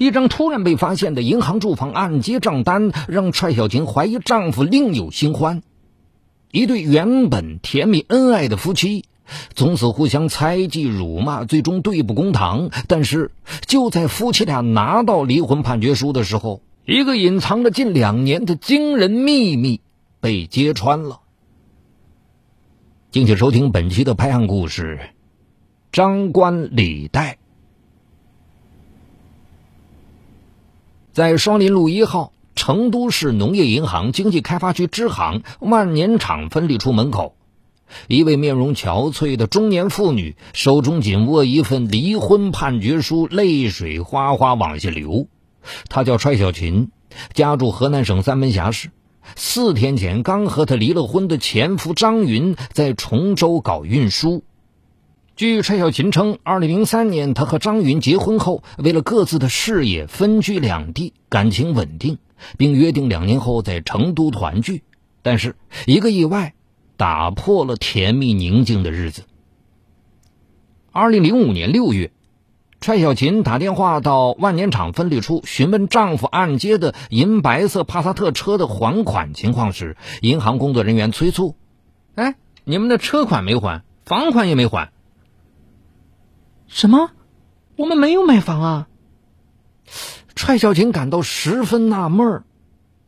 一张突然被发现的银行住房按揭账单，让踹小琴怀疑丈夫另有新欢。一对原本甜蜜恩爱的夫妻，从此互相猜忌、辱骂，最终对簿公堂。但是，就在夫妻俩拿到离婚判决书的时候，一个隐藏了近两年的惊人秘密被揭穿了。敬请收听本期的拍案故事：张冠李戴。在双林路一号成都市农业银行经济开发区支行万年厂分理处门口，一位面容憔悴的中年妇女手中紧握一份离婚判决书，泪水哗哗往下流。她叫踹小琴，家住河南省三门峡市。四天前刚和她离了婚的前夫张云在崇州搞运输。据蔡小琴称，2003年她和张云结婚后，为了各自的事业分居两地，感情稳定，并约定两年后在成都团聚。但是一个意外打破了甜蜜宁静的日子。2005年6月，蔡小琴打电话到万年厂分理处询问丈夫按揭的银白色帕萨特车的还款情况时，银行工作人员催促：“哎，你们的车款没还，房款也没还。”什么？我们没有买房啊！踹小琴感到十分纳闷儿，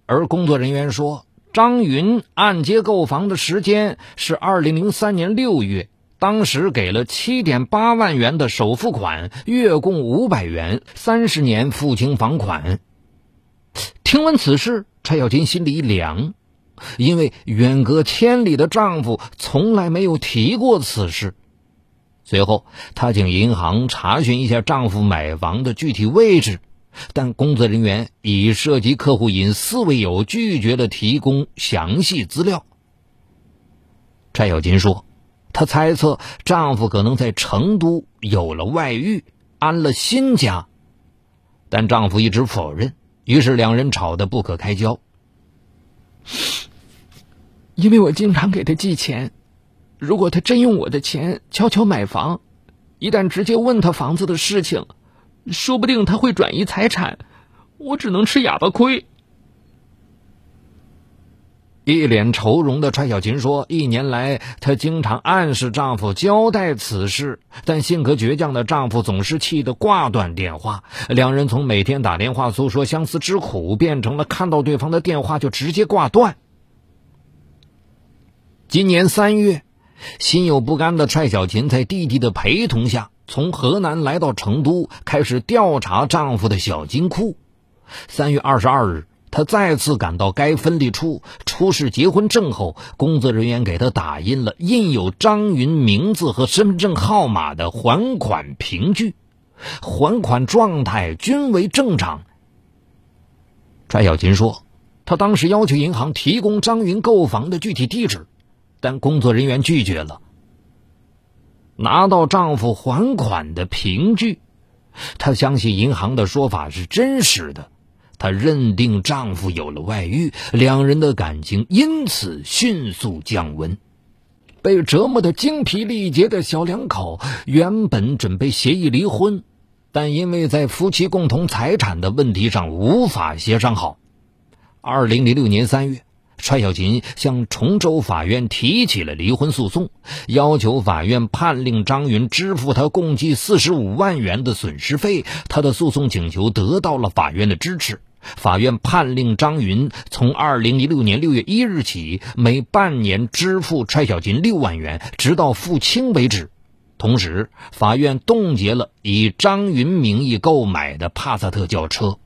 而工作人员说，张云按揭购房的时间是二零零三年六月，当时给了七点八万元的首付款，月供五百元，三十年付清房款。听闻此事，蔡小琴心里一凉，因为远隔千里的丈夫从来没有提过此事。随后，她请银行查询一下丈夫买房的具体位置，但工作人员以涉及客户隐私为由，拒绝了提供详细资料。柴小金说：“她猜测丈夫可能在成都有了外遇，安了新家，但丈夫一直否认，于是两人吵得不可开交。因为我经常给他寄钱。”如果他真用我的钱悄悄买房，一旦直接问他房子的事情，说不定他会转移财产，我只能吃哑巴亏。一脸愁容的川小琴说：“一年来，她经常暗示丈夫交代此事，但性格倔强的丈夫总是气得挂断电话。两人从每天打电话诉说相思之苦，变成了看到对方的电话就直接挂断。”今年三月。心有不甘的踹小琴在弟弟的陪同下，从河南来到成都，开始调查丈夫的小金库。三月二十二日，她再次赶到该分理处，出示结婚证后，工作人员给她打印了印有张云名字和身份证号码的还款凭据，还款状态均为正常。踹小琴说，她当时要求银行提供张云购房的具体地址。但工作人员拒绝了。拿到丈夫还款的凭据，她相信银行的说法是真实的。她认定丈夫有了外遇，两人的感情因此迅速降温。被折磨得精疲力竭的小两口原本准备协议离婚，但因为在夫妻共同财产的问题上无法协商好。二零零六年三月。蔡小琴向崇州法院提起了离婚诉讼，要求法院判令张云支付他共计四十五万元的损失费。他的诉讼请求得到了法院的支持，法院判令张云从二零一六年六月一日起每半年支付蔡小琴六万元，直到付清为止。同时，法院冻结了以张云名义购买的帕萨特轿车。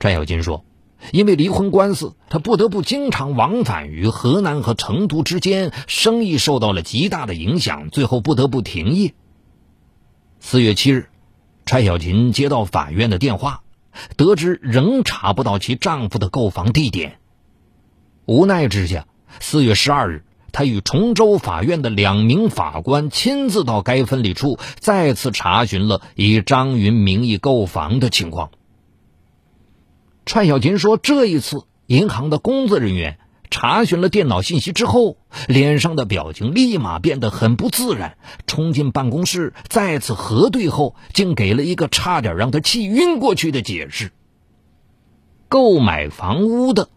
踹小琴说。因为离婚官司，他不得不经常往返于河南和成都之间，生意受到了极大的影响，最后不得不停业。四月七日，柴小琴接到法院的电话，得知仍查不到其丈夫的购房地点，无奈之下，四月十二日，她与崇州法院的两名法官亲自到该分理处，再次查询了以张云名义购房的情况。踹小琴说：“这一次，银行的工作人员查询了电脑信息之后，脸上的表情立马变得很不自然，冲进办公室，再次核对后，竟给了一个差点让他气晕过去的解释。购买房屋的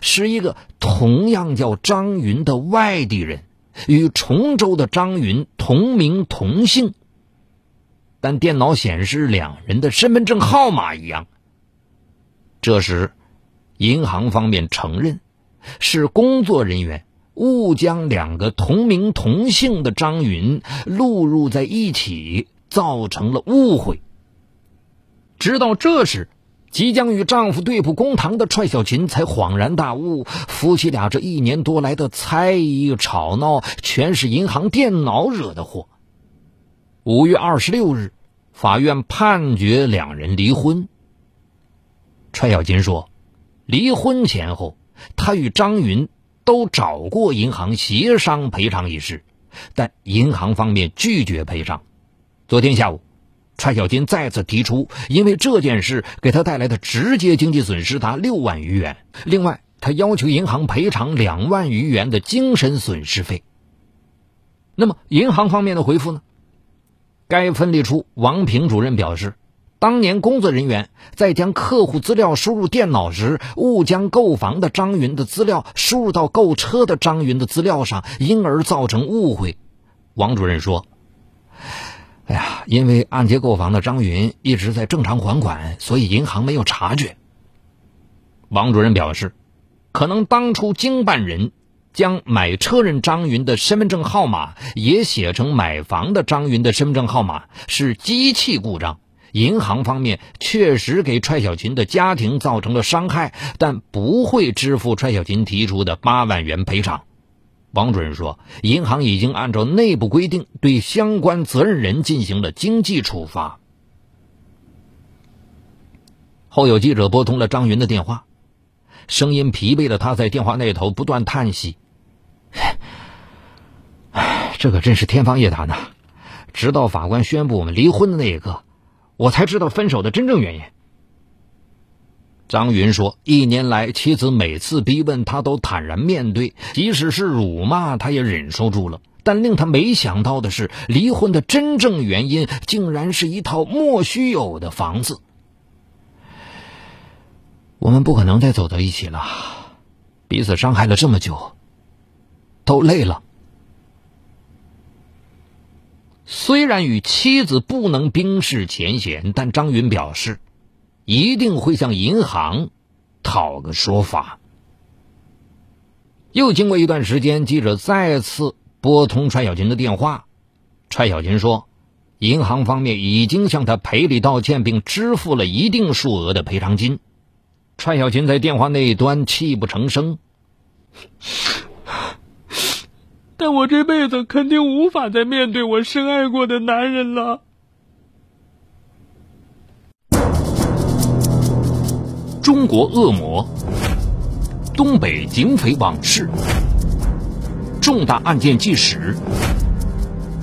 是一个同样叫张云的外地人，与崇州的张云同名同姓，但电脑显示两人的身份证号码一样。这时，银行方面承认。是工作人员误将两个同名同姓的张云录入在一起，造成了误会。直到这时，即将与丈夫对簿公堂的踹小琴才恍然大悟：夫妻俩这一年多来的猜疑吵闹，全是银行电脑惹的祸。五月二十六日，法院判决两人离婚。踹小金说：“离婚前后。”他与张云都找过银行协商赔偿一事，但银行方面拒绝赔偿。昨天下午，蔡小金再次提出，因为这件事给他带来的直接经济损失达六万余元。另外，他要求银行赔偿两万余元的精神损失费。那么，银行方面的回复呢？该分理处王平主任表示。当年工作人员在将客户资料输入电脑时，误将购房的张云的资料输入到购车的张云的资料上，因而造成误会。王主任说：“哎呀，因为按揭购房的张云一直在正常还款，所以银行没有察觉。”王主任表示，可能当初经办人将买车人张云的身份证号码也写成买房的张云的身份证号码，是机器故障。银行方面确实给踹小琴的家庭造成了伤害，但不会支付踹小琴提出的八万元赔偿。王主任说，银行已经按照内部规定对相关责任人进行了经济处罚。后有记者拨通了张云的电话，声音疲惫的他在电话那头不断叹息：“唉，这可真是天方夜谭呐！直到法官宣布我们离婚的那一刻。”我才知道分手的真正原因。张云说：“一年来，妻子每次逼问，他都坦然面对，即使是辱骂，他也忍受住了。但令他没想到的是，离婚的真正原因竟然是一套莫须有的房子。我们不可能再走到一起了，彼此伤害了这么久，都累了。”虽然与妻子不能冰释前嫌，但张云表示，一定会向银行讨个说法。又经过一段时间，记者再次拨通踹小琴的电话，踹小琴说，银行方面已经向他赔礼道歉，并支付了一定数额的赔偿金。踹小琴在电话那一端泣不成声。但我这辈子肯定无法再面对我深爱过的男人了。中国恶魔，东北警匪往事，重大案件纪实，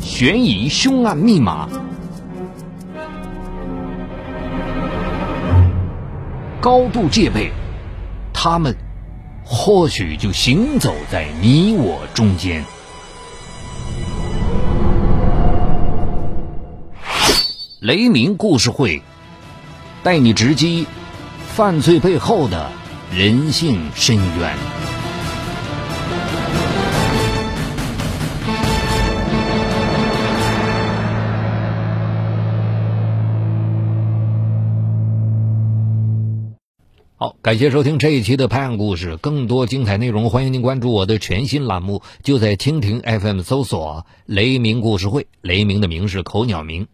悬疑凶案密码，高度戒备，他们或许就行走在你我中间。雷鸣故事会，带你直击犯罪背后的人性深渊。好，感谢收听这一期的拍案故事，更多精彩内容，欢迎您关注我的全新栏目，就在蜻蜓 FM 搜索“雷鸣故事会”，雷鸣的鸣是口鸟鸣。